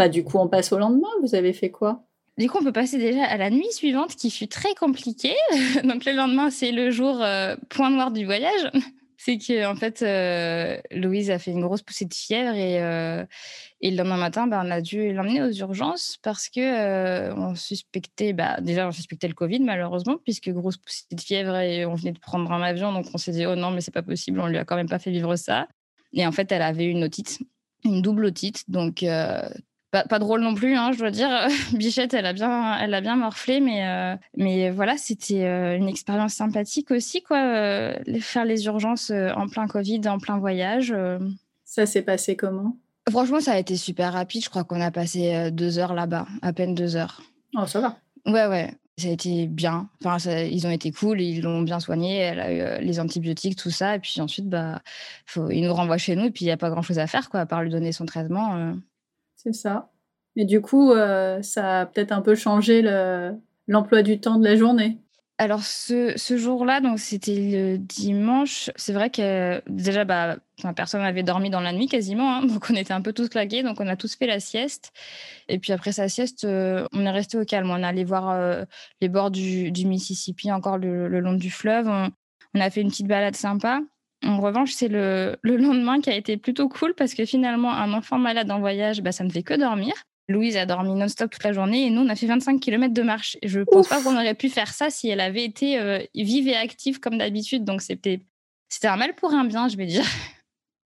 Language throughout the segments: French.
Bah, du coup, on passe au lendemain. Vous avez fait quoi? Du coup, on peut passer déjà à la nuit suivante qui fut très compliquée. Donc, le lendemain, c'est le jour euh, point noir du voyage. c'est que en fait, euh, Louise a fait une grosse poussée de fièvre et, euh, et le lendemain matin, bah, on a dû l'emmener aux urgences parce que on suspectait, bah, déjà, on suspectait le Covid malheureusement, puisque grosse poussée de fièvre et on venait de prendre un avion. Donc, on s'est dit, oh non, mais c'est pas possible, on lui a quand même pas fait vivre ça. Et en fait, elle avait une otite, une double otite. Donc, pas, drôle non plus, hein, je dois dire. Bichette, elle a bien, elle a bien morflé, mais, euh, mais voilà, c'était euh, une expérience sympathique aussi, quoi. Euh, faire les urgences en plein Covid, en plein voyage. Ça s'est passé comment? Franchement, ça a été super rapide. Je crois qu'on a passé deux heures là-bas, à peine deux heures. Oh, ça va. Ouais, ouais. Ça a été bien. Enfin, ils ont été cool, ils l'ont bien soigné. Elle a eu les antibiotiques, tout ça. Et puis ensuite, bah, faut, ils nous renvoient chez nous. Et puis, il n'y a pas grand-chose à faire, quoi, à part lui donner son traitement. C'est ça. Et du coup, euh, ça a peut-être un peu changé l'emploi du temps de la journée. Alors ce, jour-là, donc c'était le dimanche. C'est vrai que déjà, bah, personne n'avait dormi dans la nuit quasiment, hein. donc on était un peu tous claqués, donc on a tous fait la sieste. Et puis après sa sieste, euh, on est resté au calme. On est allé voir euh, les bords du, Mississippi, encore le, long du fleuve. On, a fait une petite balade sympa. En revanche, c'est le, lendemain qui a été plutôt cool parce que finalement, un enfant malade en voyage, bah, ça ne fait que dormir. Louise a dormi non-stop toute la journée et nous, on a fait 25 km de marche. Et je ne pense pas qu'on aurait pu faire ça si elle avait été euh, vive et active comme d'habitude. Donc, c'était, c'était un mal pour un bien, je vais dire.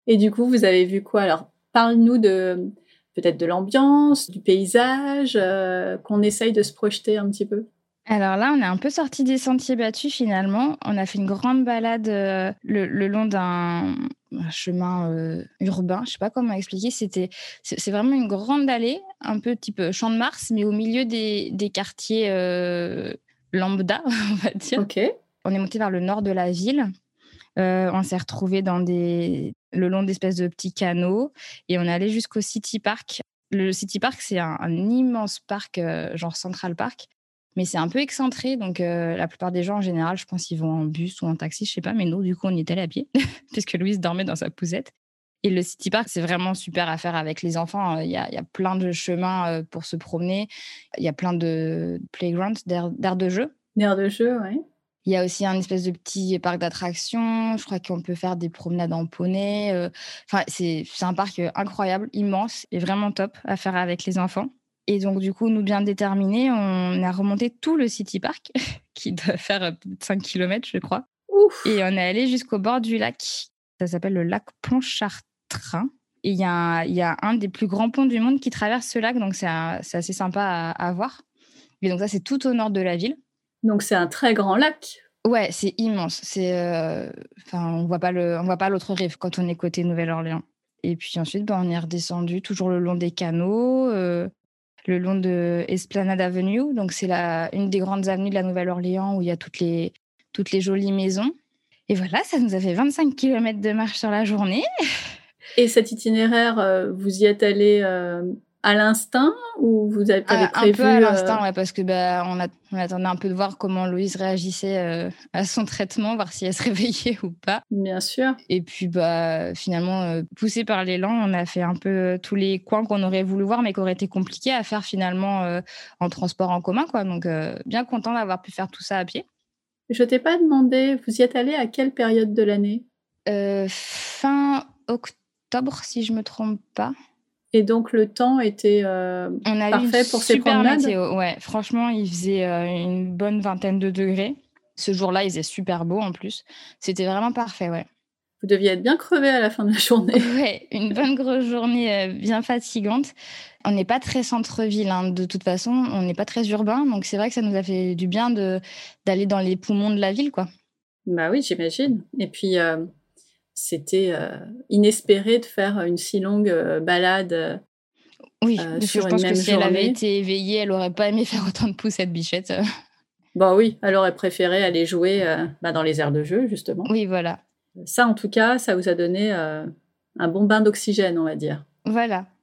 Et du coup, vous avez vu quoi? Alors, parle-nous de peut-être de l'ambiance, du paysage, euh, qu'on essaye de se projeter un petit peu. Alors là, on est un peu sorti des sentiers battus finalement. On a fait une grande balade euh, le, long d'un chemin euh, urbain. Je sais pas comment expliquer. C'était, c'est vraiment une grande allée, un peu type euh, Champ de Mars, mais au milieu des, quartiers lambda, on va dire. Ok. On est monté vers le nord de la ville. on s'est retrouvé dans des, le long d'espèces de petits canaux et on est allé jusqu'au City Park. Le City Park, c'est un, un immense parc, genre Central Park, mais c'est un peu excentré. Donc, euh, la plupart des gens, en général, je pense qu'ils vont en bus ou en taxi, je sais pas. Mais nous, du coup, on y est allé à pied, puisque Louise dormait dans sa poussette. Et le City Park, c'est vraiment super à faire avec les enfants. Il y a, il y a plein de chemins euh, pour se promener. Il y a plein de playgrounds, d'aires de jeu. D'aires de jeu, oui. Il y a aussi un espèce de petit parc d'attractions. Je crois qu'on peut faire des promenades en poney. Euh. Enfin, c'est un parc incroyable, immense et vraiment top à faire avec les enfants. Et donc, du coup, nous bien déterminés, on a remonté tout le City Park, qui doit faire 5 euh, km, je crois. Et on est allé jusqu'au bord du lac. Ça s'appelle le lac Pontchartrain. Et il y, a un des plus grands ponts du monde qui traverse ce lac, donc c'est assez sympa à, voir. Et donc, ça, c'est tout au nord de la ville. Donc, c'est un très grand lac. Ouais, c'est immense. C'est, euh, enfin, on voit pas le, on voit pas l'autre rive quand on est côté Nouvelle-Orléans. Et puis ensuite, ben, on est redescendu toujours le long des canaux. Euh, le long de Esplanade Avenue. Donc, c'est une des grandes avenues de la Nouvelle-Orléans où il y a toutes les, toutes les jolies maisons. Et voilà, ça nous a fait 25 km de marche sur la journée. Et cet itinéraire, euh, vous y êtes allé euh, à l'instinct ou vous avez prévu Un peu à l'instinct, euh, parce que bah, on, on, attendait un peu de voir comment Louise réagissait euh, à son traitement, voir si elle se réveillait ou pas. Bien sûr. Et puis bah, finalement, euh, poussé par l'élan, on a fait un peu tous les coins qu'on aurait voulu voir, mais qui auraient été compliqués à faire finalement en transport en commun. Quoi. Donc bien content d'avoir pu faire tout ça à pied. Je t'ai pas demandé, vous y êtes allé à quelle période de l'année? Fin octobre, si je me trompe pas. Et donc le temps était euh, parfait pour ces promenades. Météo. Ouais, franchement, il faisait euh, une bonne vingtaine de degrés. Ce jour-là, il faisait super beau en plus. C'était vraiment parfait, ouais. Vous deviez être bien crevé à la fin de la journée. Ouais, une bonne grosse journée euh, bien fatigante. On n'est pas très centre-ville, hein, de toute façon. On n'est pas très urbain, donc c'est vrai que ça nous a fait du bien de d'aller dans les poumons de la ville, quoi. Bah oui, j'imagine. Et puis c'était euh, inespéré de faire une si longue euh, balade. Euh, oui, je pense que si elle avait été éveillée, elle aurait pas aimé faire autant de poussettes bichette. Bah oui, elle aurait préféré aller jouer bah, dans les aires de jeu, justement. Oui, voilà. Ça, en tout cas, ça vous a donné un bon bain d'oxygène, on va dire. Voilà.